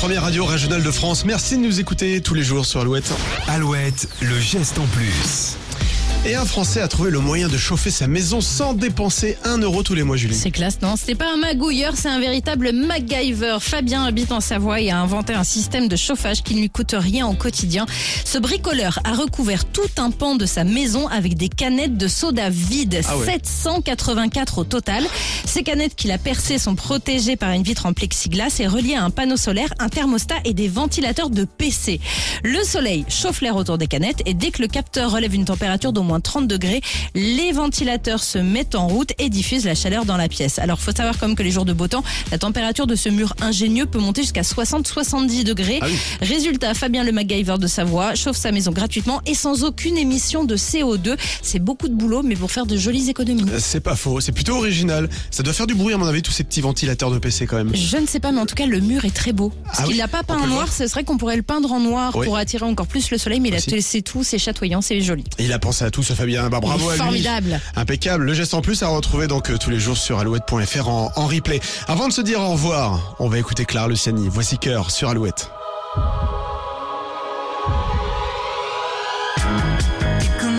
première radio régionale de France. Merci de nous écouter tous les jours sur Alouette. Alouette, le geste en plus. Et un Français a trouvé le moyen de chauffer sa maison sans dépenser un euro tous les mois, Julie. C'est classe, non C'est pas un magouilleur, c'est un véritable MacGyver. Fabien habite en Savoie et a inventé un système de chauffage qui ne lui coûte rien au quotidien. Ce bricoleur a recouvert tout un pan de sa maison avec des canettes de soda vides. Ah ouais. 784 au total. Ces canettes qu'il a percées sont protégées par une vitre en plexiglas et reliées à un panneau solaire, un thermostat et des ventilateurs de PC. Le soleil chauffe l'air autour des canettes et dès que le capteur relève une température d'au moins 30 degrés, les ventilateurs se mettent en route et diffusent la chaleur dans la pièce. Alors faut savoir comme que les jours de beau temps, la température de ce mur ingénieux peut monter jusqu'à 60-70 degrés. Ah oui. Résultat, Fabien le MacGyver de Savoie chauffe sa maison gratuitement et sans aucune émission de CO2. C'est beaucoup de boulot, mais pour faire de jolies économies. C'est pas faux, c'est plutôt original. Ça doit faire du bruit à mon avis, tous ces petits ventilateurs de PC quand même. Je ne sais pas, mais en tout cas, le mur est très beau. Parce Ah qu'il oui, l'a pas peint en noir, ce serait qu'on pourrait le peindre en noir Oui. pour attirer encore plus le soleil, mais il a laissé tout, c'est chatoyant, c'est joli. Il a pensé à tout tous, Fabien. Bah, bravo à lui. Formidable. Impeccable. Le geste en plus à retrouver donc euh, tous les jours sur alouette.fr en, en, replay. Avant de se dire au revoir, on va écouter Clara Luciani. Voici cœur sur Alouette.